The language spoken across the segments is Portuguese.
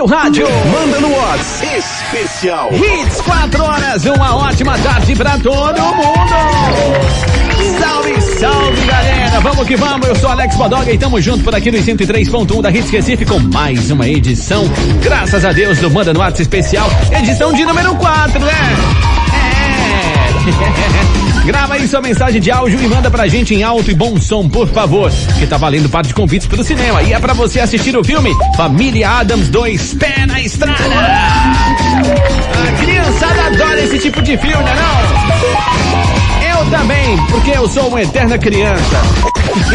seu rádio. Manda no Whats especial. Hits 4 horas, uma ótima tarde pra todo mundo. Salve, salve galera, vamos que vamos, eu sou Alex Bodoga e estamos junto por aqui no 103.1 da Hits Recife com mais uma edição, graças a Deus, do Manda no Whats especial, edição de número 4, né? É. Grava aí sua mensagem de áudio e manda pra gente em alto e bom som, por favor. Que tá valendo par de convites pro cinema. E é pra você assistir o filme Família Adams 2 Pé na Estrada. A criançada adora esse tipo de filme, né não? Eu também, porque eu sou uma eterna criança.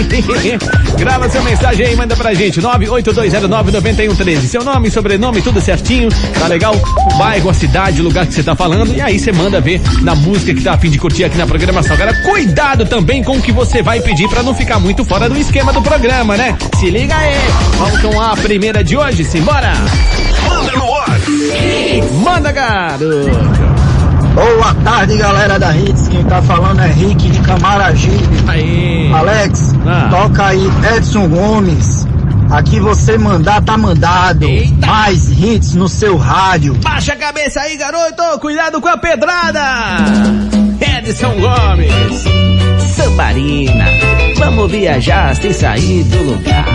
Grava sua mensagem aí manda pra gente. 982099113. Seu nome, sobrenome, tudo certinho. Tá legal? O bairro, a cidade, o lugar que você tá falando. E aí você manda ver na música que tá a fim de curtir aqui na programação. Cara, cuidado também com o que você vai pedir pra não ficar muito fora do esquema do programa, né? Se liga aí. Vamos com a primeira de hoje. Simbora. Manda no ar. Manda, garoto. Boa tarde, galera da Hits. Quem tá falando é Rick de Camaragibe. Aí. Alex, Ah. toca aí Edson Gomes. Aqui você mandar tá mandado. Eita. Mais hits no seu rádio. Baixa a cabeça aí, garoto! Cuidado com a pedrada! Edson Gomes! Sambarina, vamos viajar sem sair do lugar.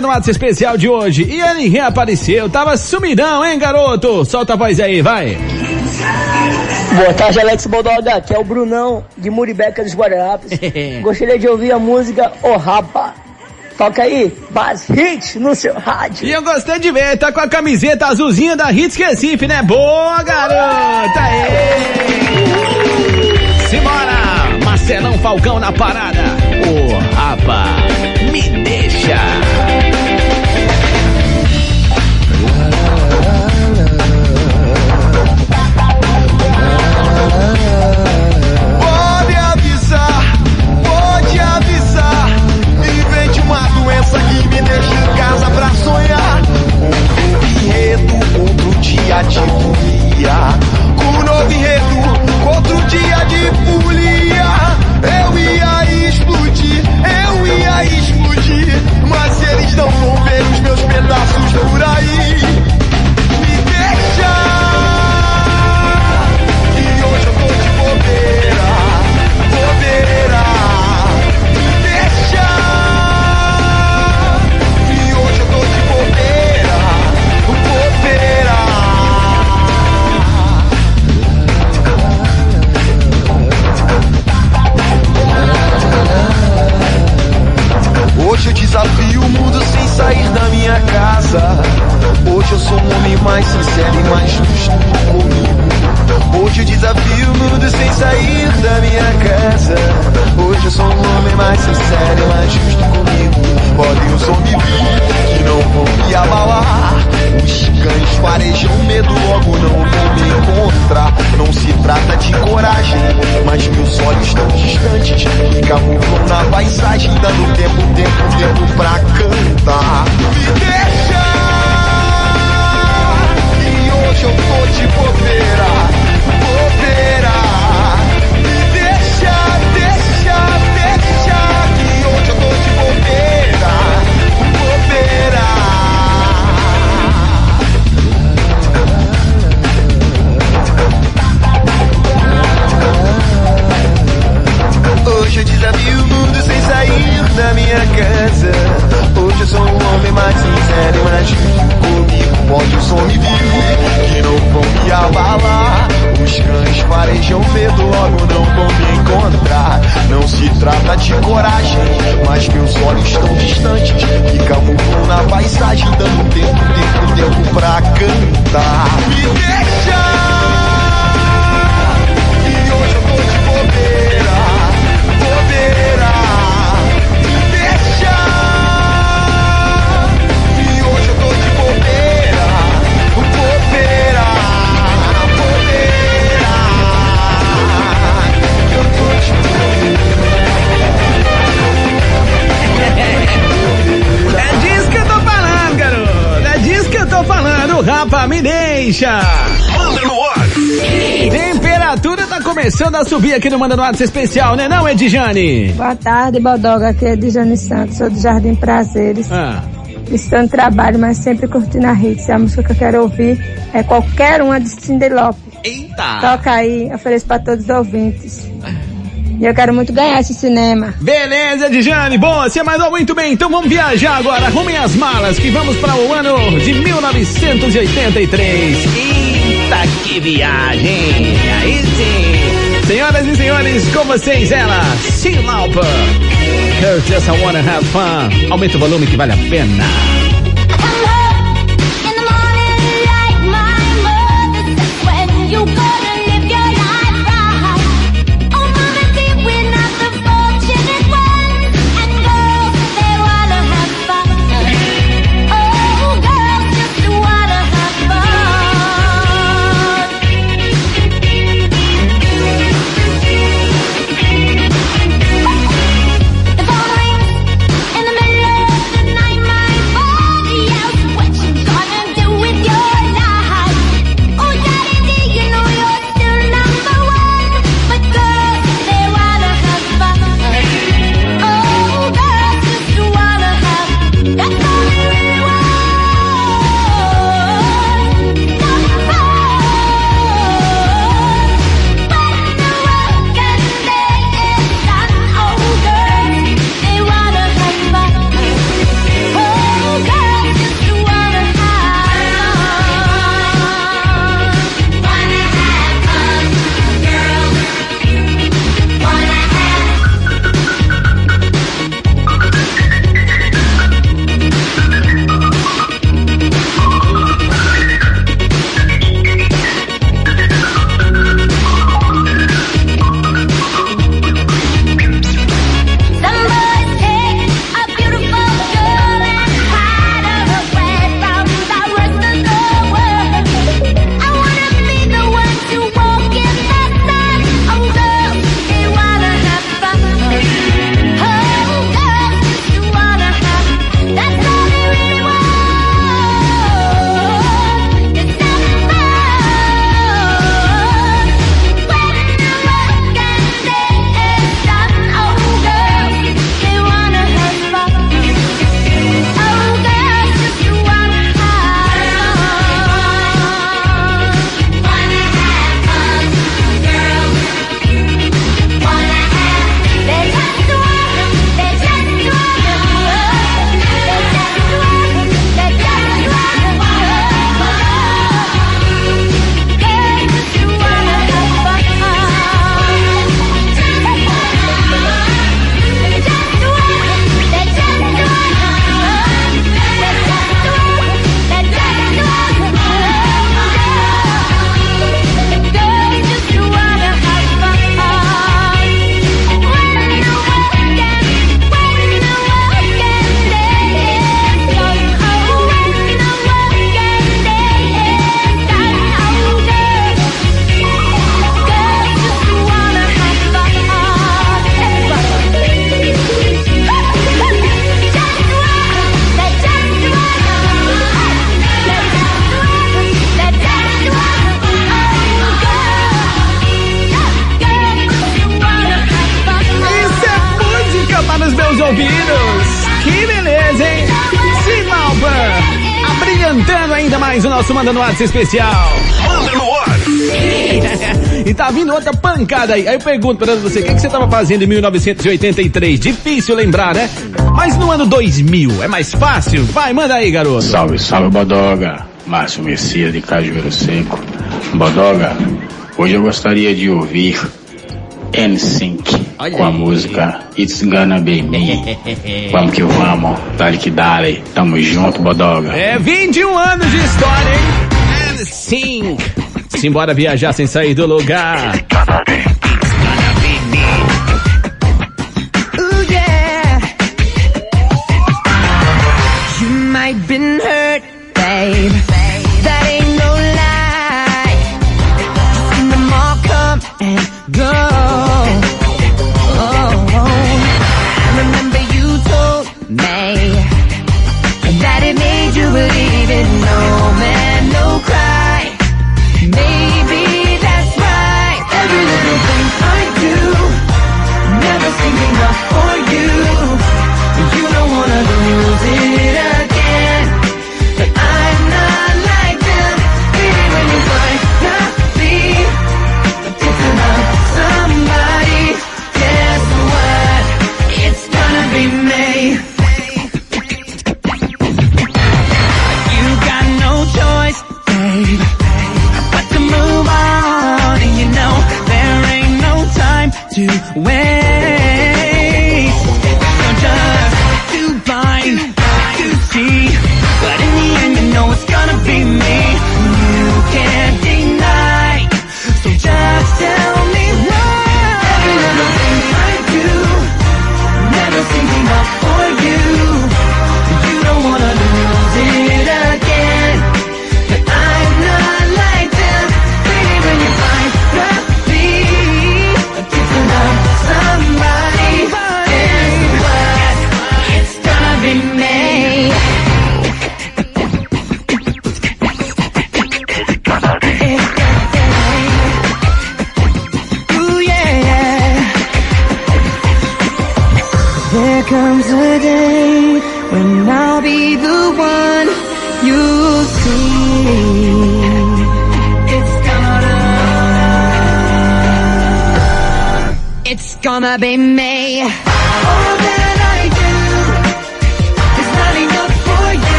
No WhatsApp especial de hoje e ele reapareceu. Tava sumidão, hein, garoto? Solta a voz aí, vai. Boa tarde, Alex Bodoga. Aqui é o Brunão de Muribeca dos Guararapes. Gostaria de ouvir a música O Rapa. Toca aí, Bas Hit no seu rádio. E eu gostei de ver, tá com a camiseta azulzinha da Hits Recife, né? Boa, garota! Aê! Falcão na parada. Ô, oh, rapa, me deixa. Pode avisar, pode avisar. Invente uma doença que me deixa em casa pra sonhar. Um enredo, outro dia de folia. Com um novo enredo, outro dia de folia. eu desafio o mundo sem sair da minha casa. Hoje eu sou um homem mais sincero e mais justo comigo. Hoje eu desafio o mundo sem sair da minha casa. Hoje eu sou um homem mais sincero e mais justo comigo. Podem homens vir que não vão me abalar. Os cães farejam medo, logo não vão me encontrar. Não se trata de coragem, mas meus olhos estão distantes. Que camuflam na paisagem, dando tempo, tempo, tempo pra cantar. Me deixa! E hoje eu tô de bobeira. Eu desafio o mundo sem sair da minha casa. Hoje eu sou um homem mais sincero e mais justo comigo. Som me vir, que não vão me abalar. Os cães farejam medo, logo não vão me encontrar. Não se trata de coragem, mas meus olhos estão distantes. Que camuflam na paisagem, dando tempo, tempo, tempo pra cantar. Me deixa! E hoje eu tô de bobeira, deixa. Manda no ar. Temperatura tá começando a subir aqui no Manda no Atos Especial, né não, Edjane? Boa tarde, Bodoga. Aqui é Dijane Santos, sou do Jardim Prazeres. Ah, Estou no trabalho, mas sempre curtindo a hits. A música que eu quero ouvir é qualquer uma de Cindy Lopes. eita. Toca aí, ofereço para todos os ouvintes. E eu quero muito ganhar esse cinema. Beleza, Edjane. Bom, você mandou muito bem. Então vamos viajar agora. Arrumem as malas que vamos para o ano de 1983. Eita, que viagem. Aí sim. Senhoras e senhores, com vocês ela, Sim Lauper. Just I Wanna Have Fun. Aumenta o volume que vale a pena. Nosso Manda no WhatsApp especial. Manda no ar. E tá vindo outra pancada aí. Aí eu pergunto pra você, o que, que você tava fazendo em 1983? Difícil lembrar, né? Mas no ano 2000 é mais fácil? Vai, manda aí, garoto. Salve, salve Bodoga, Márcio Messias de Cajueiro Seco. Bodoga, hoje eu gostaria de ouvir NSYNC Olha com a aí. música It's Gonna Be Me. vamos que vamos, dale que dale, tamo junto Bodoga. É 21 anos de história, hein? And sim. Simbora viajar sem sair do lugar.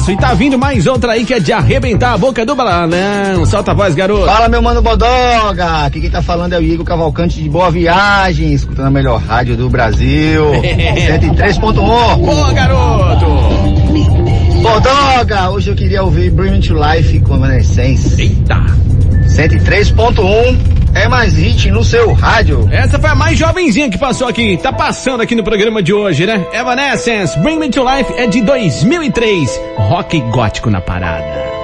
Musicaço. E tá vindo mais outra aí que é de arrebentar a boca do balão. Solta a voz, garoto. Fala, meu mano Bodoga! Aqui quem tá falando é o Igor Cavalcante de Boa Viagem, escutando a melhor rádio do Brasil. 103.1. Boa, garoto. Bodoga! Hoje eu queria ouvir Bring Me to Life com Evanescence. Eita. 103.1 é mais hit no seu rádio. Essa foi a mais jovenzinha que passou aqui. Tá passando aqui no programa de hoje, né? Evanescence, Bring Me to Life é de 2003. Rock gótico na parada.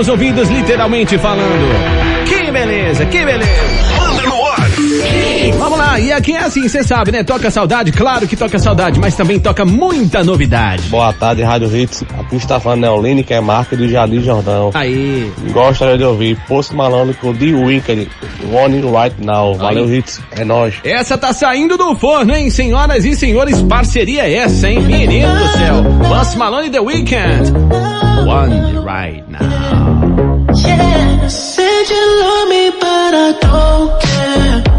Meus ouvidos, literalmente falando. Que beleza, que beleza. Manda no ar. Vamos lá, e aqui é assim, você sabe, né? Toca saudade, claro que toca saudade, mas também toca muita novidade. Boa tarde, Rádio Hits. Aqui está falando Neoline, que é marca do Jardim Jordão. Aí. Gostaria de ouvir Post Malone com The Weeknd, One Right Now. Valeu, Aí. Hits. É nóis. Essa tá saindo do forno, hein? Senhoras e senhores, parceria é essa, hein? Menino do céu. Post Malone e The Weeknd. One right now. Yeah, said you love me, but I don't care.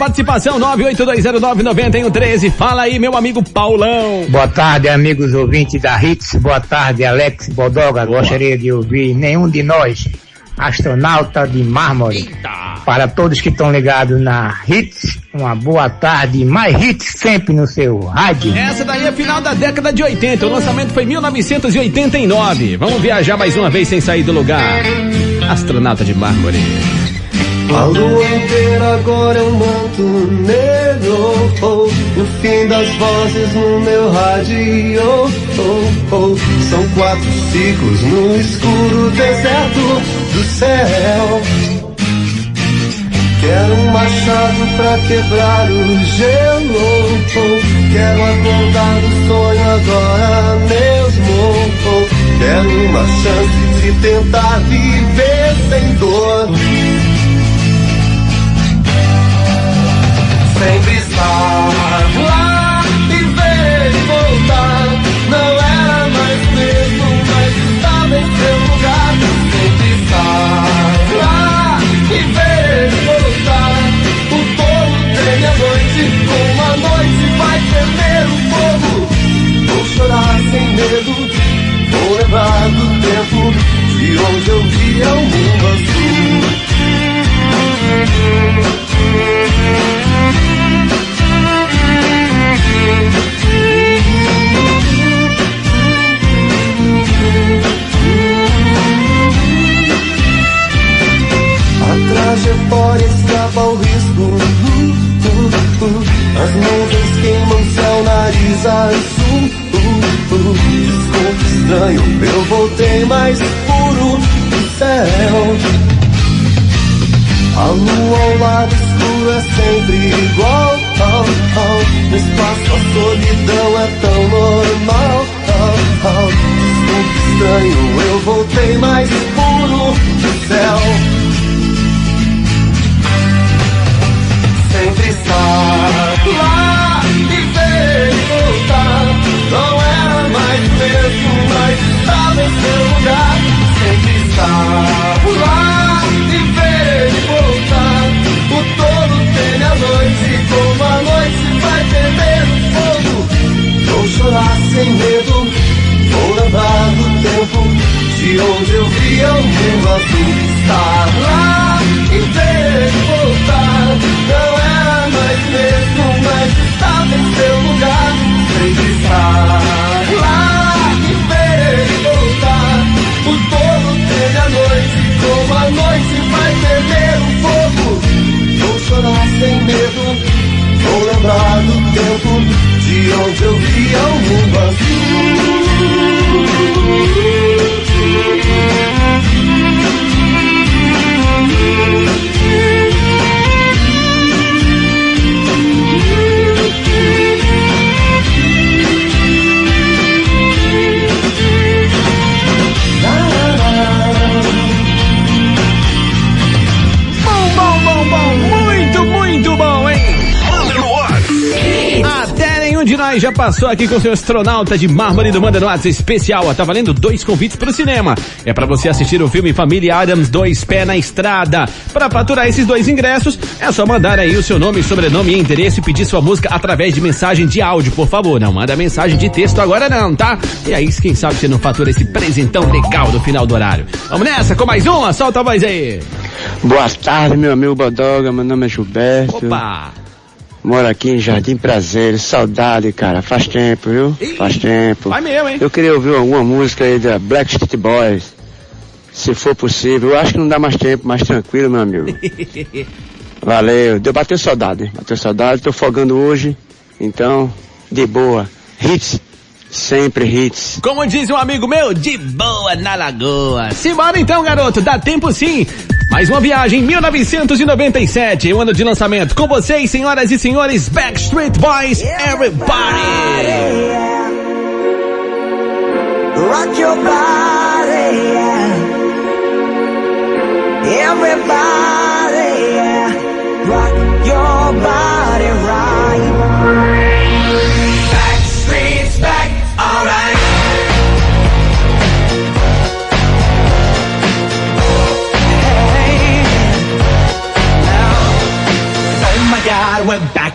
Participação 982099113. Fala aí, meu amigo Paulão. Boa tarde, amigos ouvintes da Hits. Boa tarde, Alex Bodoga. Gostaria de ouvir nenhum de nós, astronauta de mármore. Para todos que estão ligados na Hits, uma boa tarde. Mais hits sempre no seu rádio. Essa daí é final da década de 80. O lançamento foi em 1989. Vamos viajar mais uma vez sem sair do lugar. Astronauta de mármore. A lua inteira agora é um manto negro. Oh, O fim das vozes no meu rádio. Oh, oh. São quatro ciclos no escuro deserto do céu. Quero um machado pra quebrar o gelo. Oh. Quero acordar do sonho agora mesmo. Oh. Quero uma chance de tentar viver sem dor sempre estar lá e ver ele voltar. Não era mais mesmo, mas estava em seu lugar. Sempre estar lá e ver ele voltar. O povo tem a noite, como a noite vai tremer o povo. Vou chorar sem medo, vou levar do tempo de onde eu via o mundo azul. Mais um. Uh, uh, desculpe estranho, eu voltei mais puro do céu. A lua ao lado escuro é sempre igual. No espaço a solidão é tão normal. Desculpe estranho, eu voltei mais puro do céu. Sempre estar lá e ver e voltar. Não era mais o mesmo, mas estava em seu lugar. Sempre estar lá e ver e voltar. O todo teme a noite, como a noite vai temer o fogo. Vou chorar sem medo, vou lembrar do tempo de onde eu via o mundo azul. Estar lá e ver e voltar. Não era mais mesmo, mas estava em seu lugar. Sempre estar lá e ver voltar. O todo teme a noite, como a noite vai temer o fogo. Vou chorar sem medo, vou lembrar do tempo de onde eu via o mundo Bom, passou aqui com o seu astronauta de mármore do Manda no especial. ó, Tá valendo dois convites pro cinema. É pra você assistir o filme Família Adams Dois Pé na Estrada. Pra faturar esses dois ingressos, é só mandar aí o seu nome, sobrenome e endereço e pedir sua música através de mensagem de áudio, por favor. Não manda mensagem de texto agora não, tá? E aí, quem sabe você não fatura esse presentão legal do final do horário. Vamos nessa com mais uma? Solta a voz aí. Boa tarde, meu amigo Bodoga. Meu nome é Gilberto. Opa! Moro aqui em Jardim Prazer. Saudade, cara. Faz tempo, viu? Faz tempo. Vai mesmo, hein? Eu queria ouvir alguma música aí da Black Street Boys. Se for possível. Eu acho que não dá mais tempo, mais tranquilo, meu amigo. Valeu. Deu bateu saudade. Bateu saudade. Tô folgando hoje. Então, de boa. Hits. Sempre hits. Como diz um amigo meu, de boa na lagoa. Simbora então, garoto, dá tempo sim. Mais uma viagem, 1997, o ano de lançamento. Com vocês, senhoras e senhores, Backstreet Boys, Everybody. Rock your body, yeah. Everybody, yeah. Rock your body right.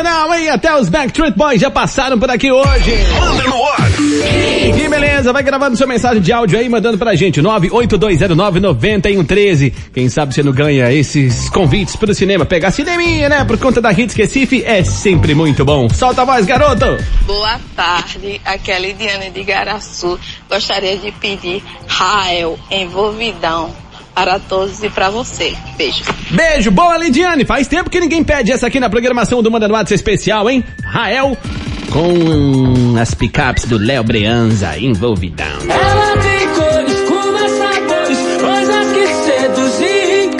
Sensacional, hein? Até os Backstreet Boys já passaram por aqui hoje. Manda no ar. Que beleza, vai gravando sua mensagem de áudio aí, mandando pra gente, 982099113. Quem sabe você não ganha esses convites pro cinema, pegar cineminha, né? Por conta da Hits Recife, é sempre muito bom. Solta a voz, garoto! Boa tarde, aqui é a Lidiane de Garaçu. Gostaria de pedir Rael envolvidão para todos e para você. Beijos. Beijo, boa Lidiane. Faz tempo que ninguém pede essa aqui na programação do Manda no WhatsApp especial, hein? Rael com as picapes do Léo Breanza, envolvidão. Ela tem cores, como sabores, coisas que seduzir.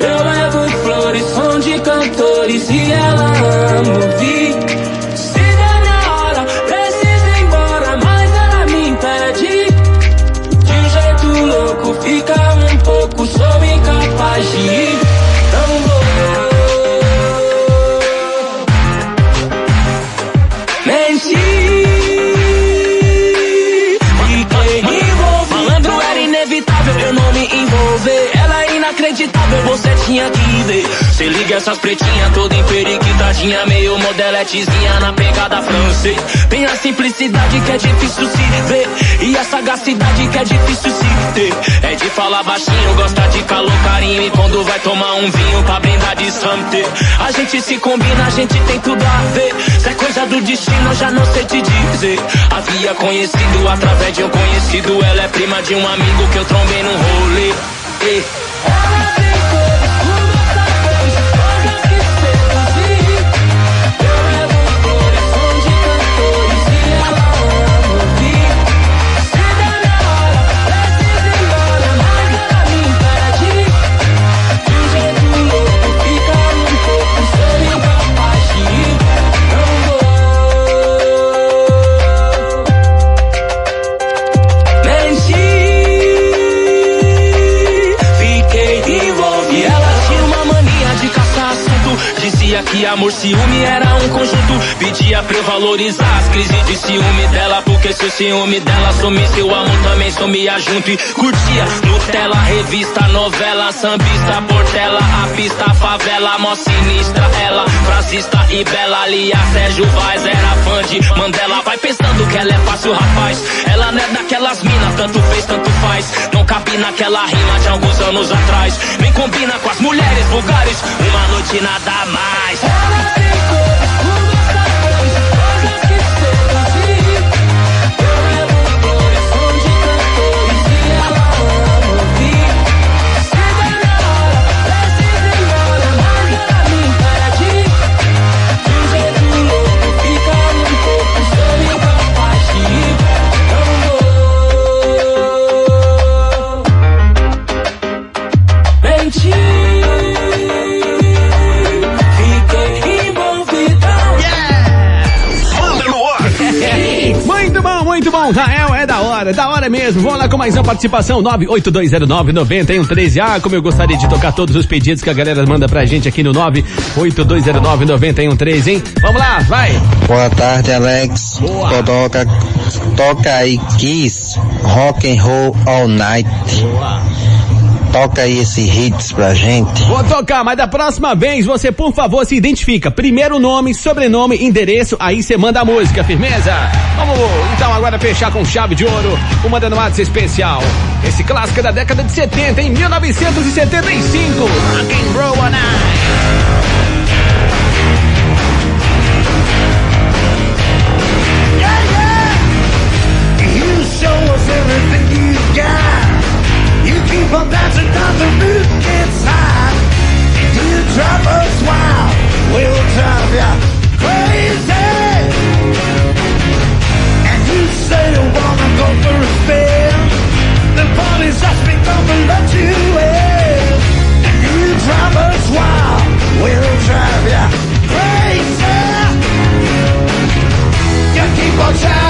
Eu levo flores, som de cantores e ela ama ouvir. Incapaz Se liga essas pretinhas toda emperiquitadinha, meio modeletezinha na pegada francês. Tem a simplicidade que é difícil se ver. E a sagacidade que é difícil se ter. É de falar baixinho, gosta de calor, carinho. E quando vai tomar um vinho pra brindar de santé. A gente se combina, a gente tem tudo a ver. Se é coisa do destino, já não sei te dizer. Havia conhecido através de um conhecido. Ela é prima de um amigo que eu trombei num rolê. E- que amor, ciúme era um conjunto. Pedia pra eu valorizar as crises de ciúme dela. Porque se o ciúme dela sumisse, o amor também sumia junto. E curtia Nutella, revista, novela, sambista, portela, a pista, favela, mó sinistra. Ela, frasista e bela, Lia, Sérgio Vaz, era fã de Mandela. Vai pensando que ela é fácil, rapaz. Ela não é daquelas minas, tanto fez, tanto faz. Não cabe naquela rima de alguns anos atrás. Nem combina com as mulheres vulgares. Uma noite nada mais. Bom. Rael é da hora, da hora mesmo. Vamos lá com mais uma participação. 982099113. Ah, como eu gostaria de tocar todos os pedidos que a galera manda pra gente aqui no 982099113, hein? Vamos lá, vai. Boa tarde, Alex. Toca, toca aí Kiss, Rock and Roll All Night. Toca aí esse hits pra gente. Vou tocar, mas da próxima vez você, por favor, se identifica. Primeiro nome, sobrenome, endereço, aí você manda a música, firmeza? Vamos então agora fechar com chave de ouro o Mandando Matos especial. Esse clássico é da década de 70, em 1975. Rock and Roll All Night. You show us everything you got. keep on dancing cause the roof gets high. You drive us wild, we'll drive ya crazy. And you say you wanna go for a spin. The party's just begun to let you in. You drive us wild, we'll drive ya crazy. You keep on shouting.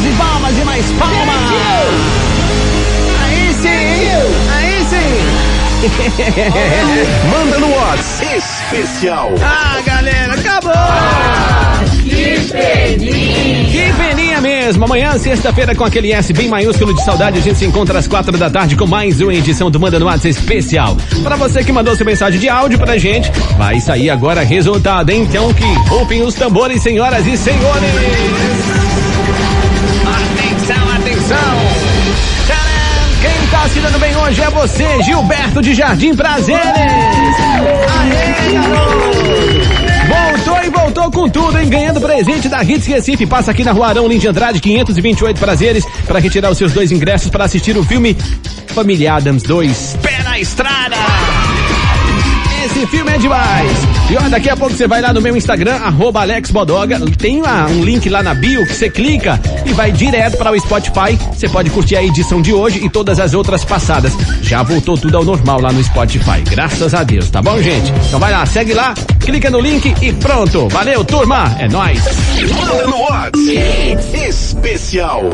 palmas e palmas e mais palmas! Aí sim! Aí sim! Manda no WhatsApp especial! Ah, galera, acabou! Que peninha! Que peninha mesmo! Amanhã, sexta-feira, com aquele S bem maiúsculo de saudade, a gente se encontra às quatro da tarde com mais uma edição do Manda no WhatsApp especial. Para você que mandou sua mensagem de áudio pra gente, vai sair agora resultado, hein? Então que roupem os tambores, senhoras e senhores! Tcharam! Quem tá se dando bem hoje é você, Gilberto de Jardim Prazeres! Aê! Voltou e voltou com tudo, hein? Ganhando presente da Hits Recife. Passa aqui na Rua Arão Lins de Andrade, 528 Prazeres, para retirar os seus dois ingressos para assistir o filme Família Adams 2, Pé na Estrada. Esse filme é demais. E ó, daqui a pouco você vai lá no meu Instagram, arroba Alex Bodoga. Tem lá um link lá na bio que você clica e vai direto para o Spotify. Você pode curtir a edição de hoje e todas as outras passadas. Já voltou tudo ao normal lá no Spotify. Graças a Deus, tá bom, gente? Então vai lá, segue lá, clica no link e pronto. Valeu, turma. É nóis. Manda no. Especial.